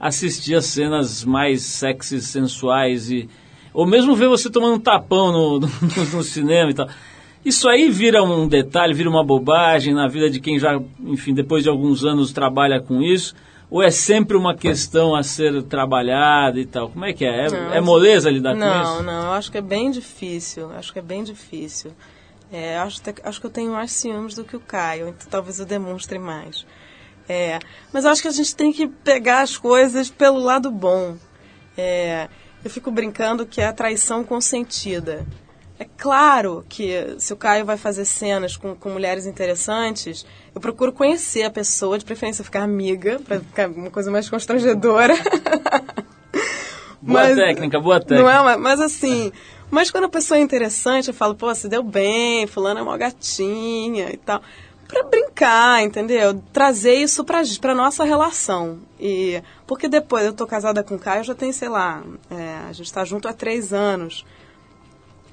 assistir as cenas mais sexys, sensuais e ou mesmo ver você tomando um tapão no, *laughs* no, no cinema e tal. Isso aí vira um detalhe, vira uma bobagem na vida de quem já, enfim, depois de alguns anos trabalha com isso? Ou é sempre uma questão a ser trabalhada e tal? Como é que é? É, Não, é moleza lidar com Não, isso? não, eu acho que é bem difícil. Acho que é bem difícil. É, acho, acho que eu tenho mais ciúmes do que o Caio, então talvez eu demonstre mais. É, mas eu acho que a gente tem que pegar as coisas pelo lado bom. É, eu fico brincando que é a traição consentida. É claro que se o Caio vai fazer cenas com, com mulheres interessantes, eu procuro conhecer a pessoa, de preferência ficar amiga, para ficar uma coisa mais constrangedora. *laughs* Boa técnica, boa técnica. Não é, mas, mas assim, mas quando a pessoa é interessante, eu falo, pô, se deu bem, fulano é uma gatinha e tal. Pra brincar, entendeu? Trazer isso pra, pra nossa relação. E, porque depois, eu tô casada com o Caio, já tem, sei lá, é, a gente tá junto há três anos.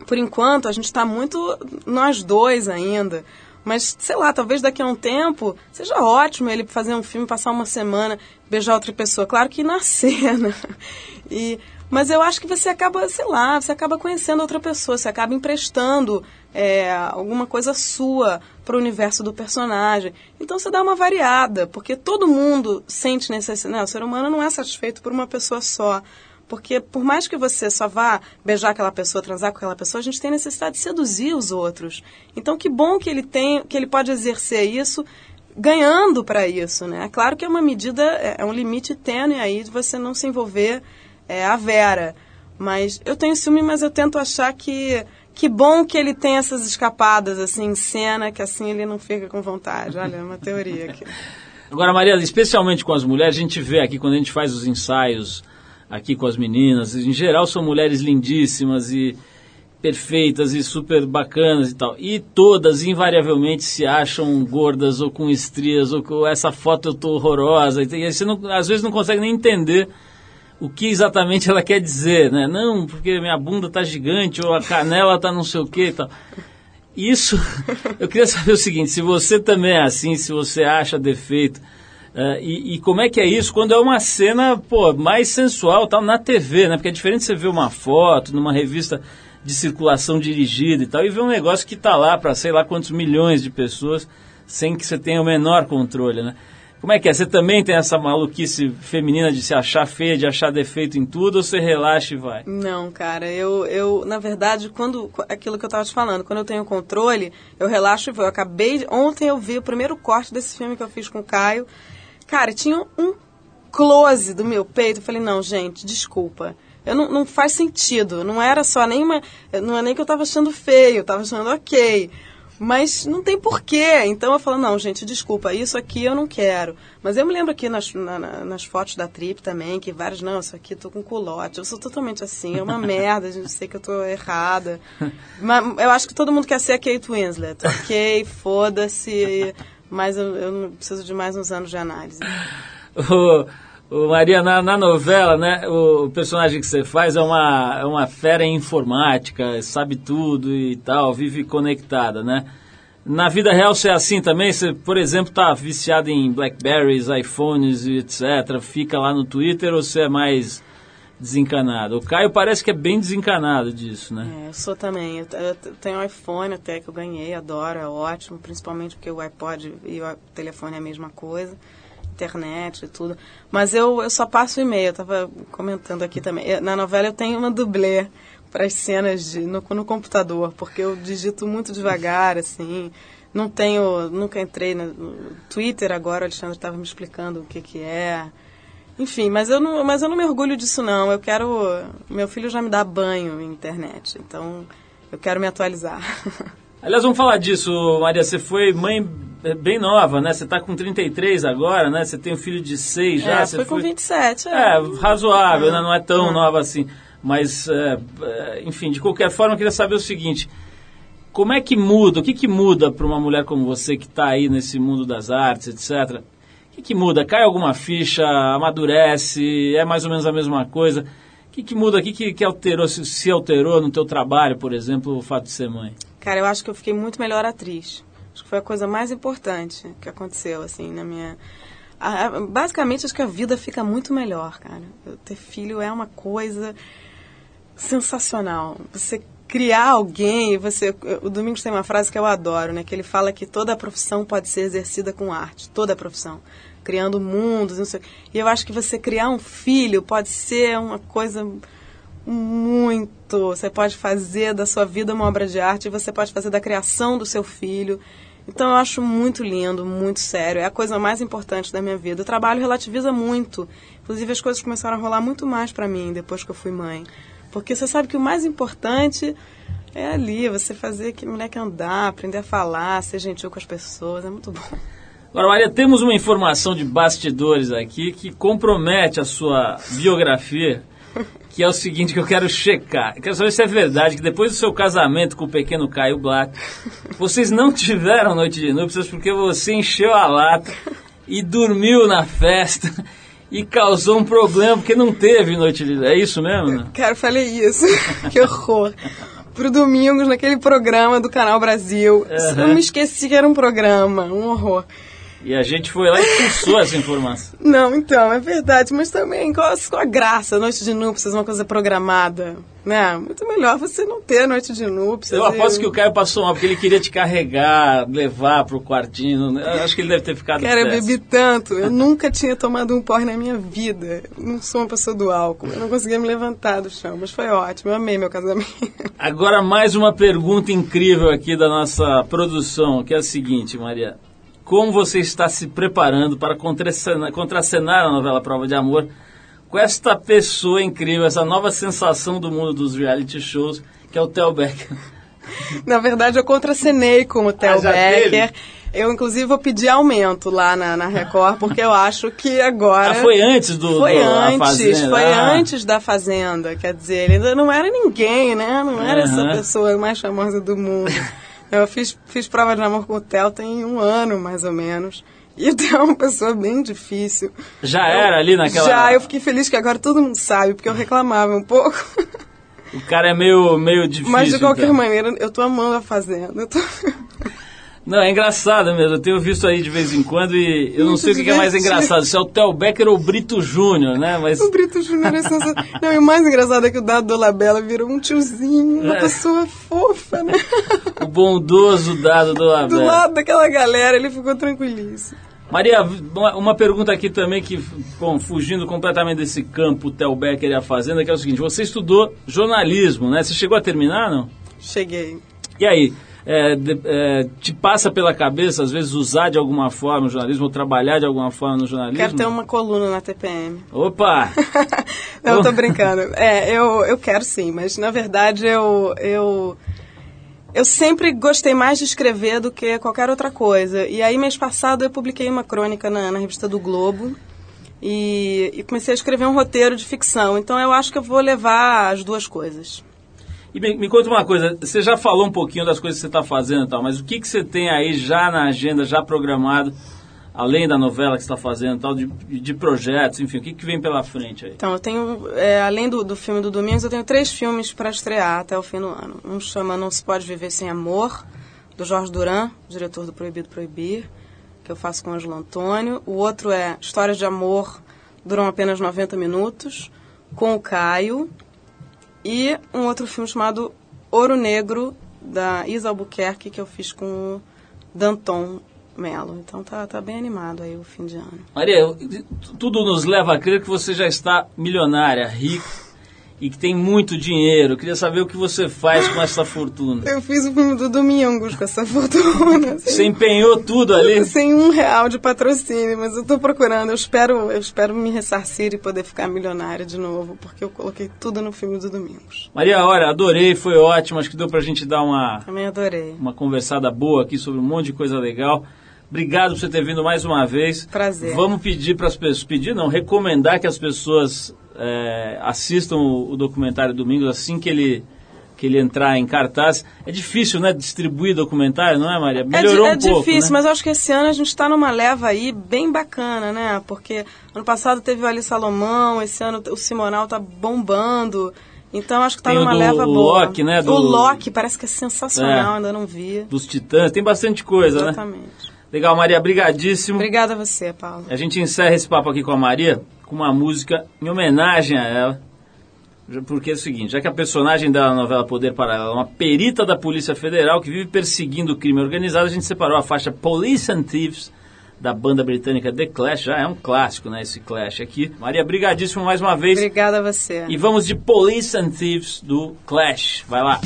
Por enquanto, a gente tá muito nós dois ainda. Mas, sei lá, talvez daqui a um tempo seja ótimo ele fazer um filme, passar uma semana, beijar outra pessoa. Claro que na *laughs* cena. E, mas eu acho que você acaba, sei lá, você acaba conhecendo outra pessoa, você acaba emprestando é, alguma coisa sua para o universo do personagem. Então você dá uma variada, porque todo mundo sente necessidade. Não, o ser humano não é satisfeito por uma pessoa só. Porque por mais que você só vá beijar aquela pessoa, transar com aquela pessoa, a gente tem necessidade de seduzir os outros. Então que bom que ele tem, que ele pode exercer isso ganhando para isso, né? É claro que é uma medida, é, é um limite tênue aí de você não se envolver é, a Vera. Mas eu tenho ciúme, mas eu tento achar que que bom que ele tem essas escapadas assim em cena, que assim ele não fica com vontade. Olha, é uma teoria aqui. *laughs* Agora, Maria, especialmente com as mulheres, a gente vê aqui quando a gente faz os ensaios aqui com as meninas. Em geral são mulheres lindíssimas e perfeitas e super bacanas e tal. E todas invariavelmente se acham gordas ou com estrias ou com essa foto eu tô horrorosa. E você não, às vezes não consegue nem entender o que exatamente ela quer dizer, né? Não, porque minha bunda tá gigante ou a canela tá não sei o que e tal. Isso, *laughs* eu queria saber o seguinte, se você também é assim, se você acha defeito, Uh, e, e, como é que é isso quando é uma cena pô, mais sensual tal, na TV, né? Porque é diferente você ver uma foto numa revista de circulação dirigida e tal, e ver um negócio que está lá para sei lá quantos milhões de pessoas sem que você tenha o menor controle, né? Como é que é? Você também tem essa maluquice feminina de se achar feia, de achar defeito em tudo, ou você relaxa e vai? Não, cara, eu, eu na verdade, quando aquilo que eu estava te falando, quando eu tenho controle, eu relaxo e vou. Eu acabei, ontem eu vi o primeiro corte desse filme que eu fiz com o Caio, Cara, tinha um close do meu peito. Eu falei, não, gente, desculpa. Eu não, não faz sentido. Não era só nem uma. Não é nem que eu tava achando feio, eu tava achando ok. Mas não tem porquê. Então eu falo, não, gente, desculpa, isso aqui eu não quero. Mas eu me lembro aqui nas, na, nas fotos da trip também, que vários, não, isso aqui tô com culote. Eu sou totalmente assim, é uma *laughs* merda, a gente sei que eu tô errada. *laughs* Mas eu acho que todo mundo quer ser a Kate Winslet. Ok, *laughs* foda-se mas eu, eu preciso de mais uns anos de análise. O, Maria, na, na, novela, né, o personagem que você faz é uma, é uma fera em informática, sabe tudo e tal, vive conectada, né? Na vida real você é assim também? Você, por exemplo, está viciado em Blackberries, iPhones e etc. Fica lá no Twitter ou você é mais desencanado. O Caio parece que é bem desencanado disso, né? É, eu sou também. Eu, eu tenho um iPhone até que eu ganhei, adoro, é ótimo, principalmente porque o iPod e o telefone é a mesma coisa, internet e tudo. Mas eu, eu só passo e-mail, eu estava comentando aqui também. Na novela eu tenho uma dublê para as cenas de, no, no computador, porque eu digito muito devagar, assim. Não tenho, nunca entrei no Twitter agora, o Alexandre estava me explicando o que, que é. Enfim, mas eu não, mas eu não me orgulho disso não. Eu quero, meu filho já me dá banho em internet, então eu quero me atualizar. *laughs* Aliás, vamos falar disso, Maria. Você foi mãe bem nova, né? Você está com 33 agora, né? Você tem um filho de 6 já. É, você foi com 27. É, é razoável, né? Não é tão nova assim. Mas, é, é, enfim, de qualquer forma, eu queria saber o seguinte. Como é que muda? O que, que muda para uma mulher como você que está aí nesse mundo das artes, etc que, que muda? Cai alguma ficha, amadurece, é mais ou menos a mesma coisa? O que, que muda? O que, que, que alterou, se, se alterou no teu trabalho, por exemplo, o fato de ser mãe? Cara, eu acho que eu fiquei muito melhor atriz. Acho que foi a coisa mais importante que aconteceu, assim, na minha... basicamente, acho que a vida fica muito melhor, cara. Ter filho é uma coisa sensacional. Você criar alguém, você, o Domingos tem uma frase que eu adoro, né, que ele fala que toda a profissão pode ser exercida com arte, toda a profissão criando mundos, não sei. E eu acho que você criar um filho pode ser uma coisa muito. Você pode fazer da sua vida uma obra de arte, você pode fazer da criação do seu filho. Então eu acho muito lindo, muito sério. É a coisa mais importante da minha vida. O trabalho relativiza muito. Inclusive as coisas começaram a rolar muito mais para mim depois que eu fui mãe. Porque você sabe que o mais importante é ali, você fazer aquele moleque andar, aprender a falar, ser gentil com as pessoas. É muito bom. Agora, Maria, temos uma informação de bastidores aqui que compromete a sua biografia, que é o seguinte que eu quero checar. Eu quero saber se é verdade que depois do seu casamento com o pequeno Caio Black, vocês não tiveram noite de núpcias porque você encheu a lata e dormiu na festa e causou um problema porque não teve noite de É isso mesmo? Né? Cara, falei isso. *laughs* que horror. Pro Domingos, naquele programa do Canal Brasil. Uhum. Eu me esqueci que era um programa. Um horror. E a gente foi lá e expulsou essa informação. *laughs* Não, então, é verdade. Mas também, qual, a- qual a graça? Noite de núpcias, uma coisa programada. Né? Muito melhor você não ter noite de núpcias. Eu aposto que o Caio passou mal porque ele queria te carregar, levar pro quartinho. Eu acho que ele deve ter ficado Cara, eu bebi tanto. Eu nunca tinha tomado um porre na minha vida. Eu não sou uma pessoa do álcool. Eu não conseguia me levantar do chão. Mas foi ótimo. Eu amei meu casamento. Agora mais uma pergunta incrível aqui da nossa produção, que é a seguinte, Maria. Como você está se preparando para contracenar, contracenar a novela Prova de Amor com esta pessoa incrível, essa nova sensação do mundo dos reality shows, que é o Theo Becker? *laughs* Na verdade, eu contracenei com o Theo Ah, Becker. Eu, inclusive, vou pedir aumento lá na, na Record, porque eu acho que agora... Ah, foi antes do, Foi do antes, foi Ah, antes da Fazenda. Quer dizer, ele ainda não era ninguém, né? Não era essa Aham. pessoa mais famosa do mundo. Eu fiz, fiz prova de namoro com o Theo tem um ano, mais ou menos. E o Theo é uma pessoa bem difícil. Já era ali naquela... Já, eu fiquei feliz que agora todo mundo sabe, porque eu reclamava um pouco. O cara é meio, meio difícil. Mas de qualquer então. maneira, eu tô amando a Fazenda. Eu tô... *laughs* Não, é engraçado mesmo. Eu tenho visto aí de vez em quando e eu não Muito sei o que é mais engraçado, se é o Theo Becker ou o Brito Júnior, né? Mas O Brito Júnior é sensacional. Não, e o mais engraçado é que o Dado Dolabella virou um tiozinho, uma É. pessoa fofa, né? o bondoso dado do Do lado daquela galera, ele ficou tranquilíssimo. Maria, uma, pergunta aqui também que, bom, fugindo completamente desse campo, o Theo Becker e a Fazenda, que é o seguinte, você estudou jornalismo, né? Você chegou a terminar, não? Cheguei. E aí, é, de- é, te passa pela cabeça, às vezes, usar de alguma forma o jornalismo ou trabalhar de alguma forma no jornalismo? Quero ter uma coluna na TPM. Opa! *laughs* Não, eu tô brincando. É, eu, eu quero sim, mas na verdade eu, eu, eu sempre gostei mais de escrever do que qualquer outra coisa. E aí, mês passado, eu publiquei uma crônica na, na revista do Globo e, e comecei a escrever um roteiro de ficção. Então eu acho que eu vou levar as duas coisas. E me, me conta uma coisa, você já falou um pouquinho das coisas que você está fazendo e tal, mas o que, que você tem aí já na agenda, já programado, além da novela que você está fazendo e tal, de, de projetos, enfim, o que, que vem pela frente aí? Então, eu tenho, é, além do, do filme do Domingos, eu tenho três filmes para estrear até o fim do ano. Um chama Não Se Pode Viver Sem Amor, do Jorge Duran, diretor do Proibido Proibir, que eu faço com o Ângelo Antônio. O outro é Histórias de Amor, duram apenas 90 minutos, com o Caio. E um outro filme chamado Ouro Negro, da Isa Albuquerque, que eu fiz com o Danton Mello. Então tá, tá bem animado aí o fim de ano. Maria, tudo nos leva a crer que você já está milionária, rica e que tem muito dinheiro. Eu queria saber o que você faz com essa fortuna. Eu fiz o filme do Domingos com essa *laughs* fortuna. Você empenhou tudo ali? Sem um real de patrocínio, mas eu tô procurando. Eu espero, eu espero me ressarcir e poder ficar milionária de novo, porque eu coloquei tudo no filme do Domingos. Maria, olha, adorei, foi ótimo. Acho que deu pra gente dar uma, Também adorei. uma conversada boa aqui sobre um monte de coisa legal. Obrigado por você ter vindo mais uma vez. Prazer. Vamos pedir para as pessoas, pedir não, recomendar que as pessoas é, assistam o, o documentário Domingos assim que ele que ele entrar em cartaz. É difícil, né, distribuir documentário, não é, Maria? É, Melhorou é um pouco, difícil, né? mas eu acho que esse ano a gente está numa leva aí bem bacana, né? Porque ano passado teve o Ali Salomão, esse ano o Simonal tá bombando. Então acho que tá Tem o numa do leva boa. Loki, né, do- O Loki parece que é sensacional, É. ainda não vi. Dos Titãs, tem bastante coisa, né? Exatamente. Legal, Maria, brigadíssimo. Obrigada a você, Paulo. A gente encerra esse papo aqui com a Maria com uma música em homenagem a ela. Porque é o seguinte, já que a personagem da novela Poder Paralelo é uma perita da Polícia Federal que vive perseguindo o crime organizado, a gente separou a faixa Police and Thieves da banda britânica The Clash. Já é um clássico, né, esse Clash aqui. Maria, brigadíssimo mais uma vez. Obrigada a você. E vamos de Police and Thieves do Clash. Vai lá.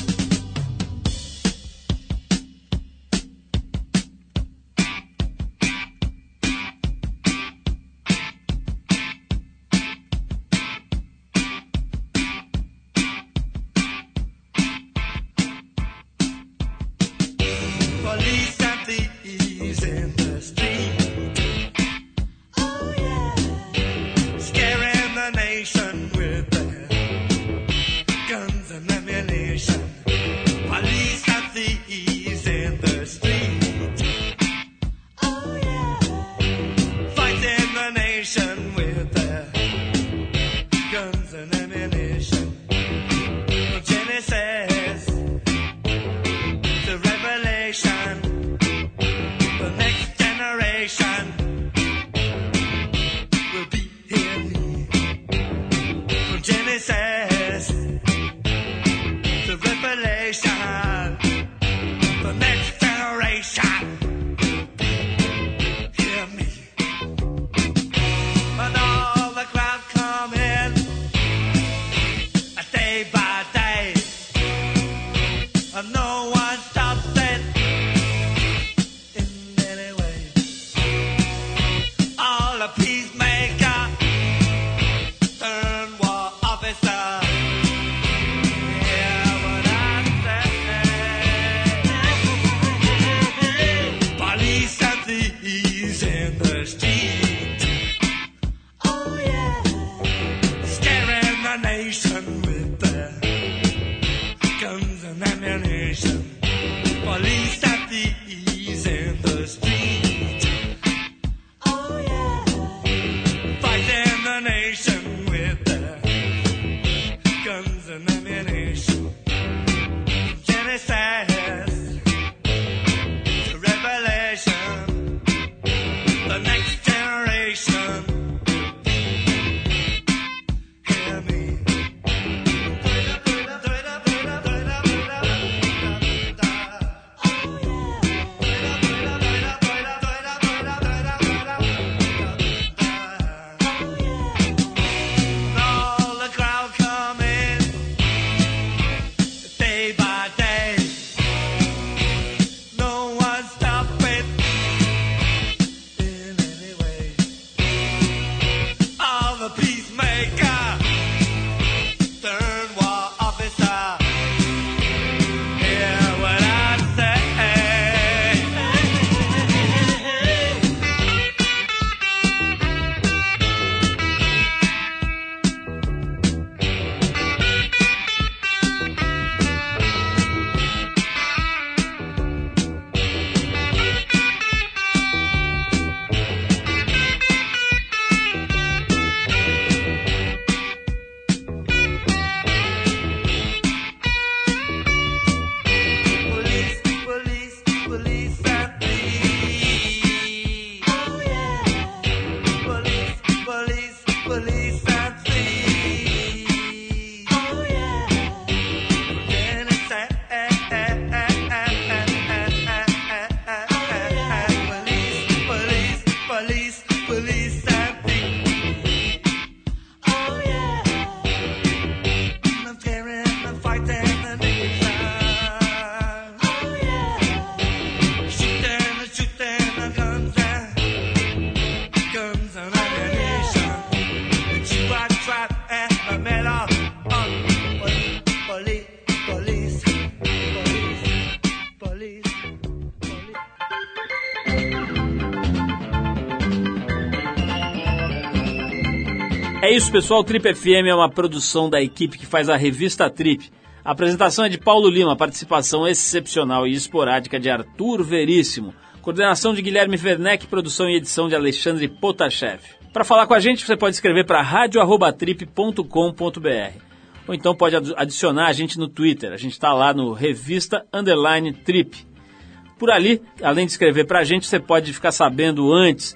Isso, pessoal. Trip FM é uma produção da equipe que faz a revista Trip. A apresentação é de Paulo Lima, participação excepcional e esporádica de Arthur Veríssimo, coordenação de Guilherme Werneck, produção e edição de Alexandre Potashev. Para falar com a gente, você pode escrever para radio@trip.com.br ou então pode adicionar a gente no Twitter. A gente está lá no Revista Underline Trip. Por ali, além de escrever para a gente, você pode ficar sabendo antes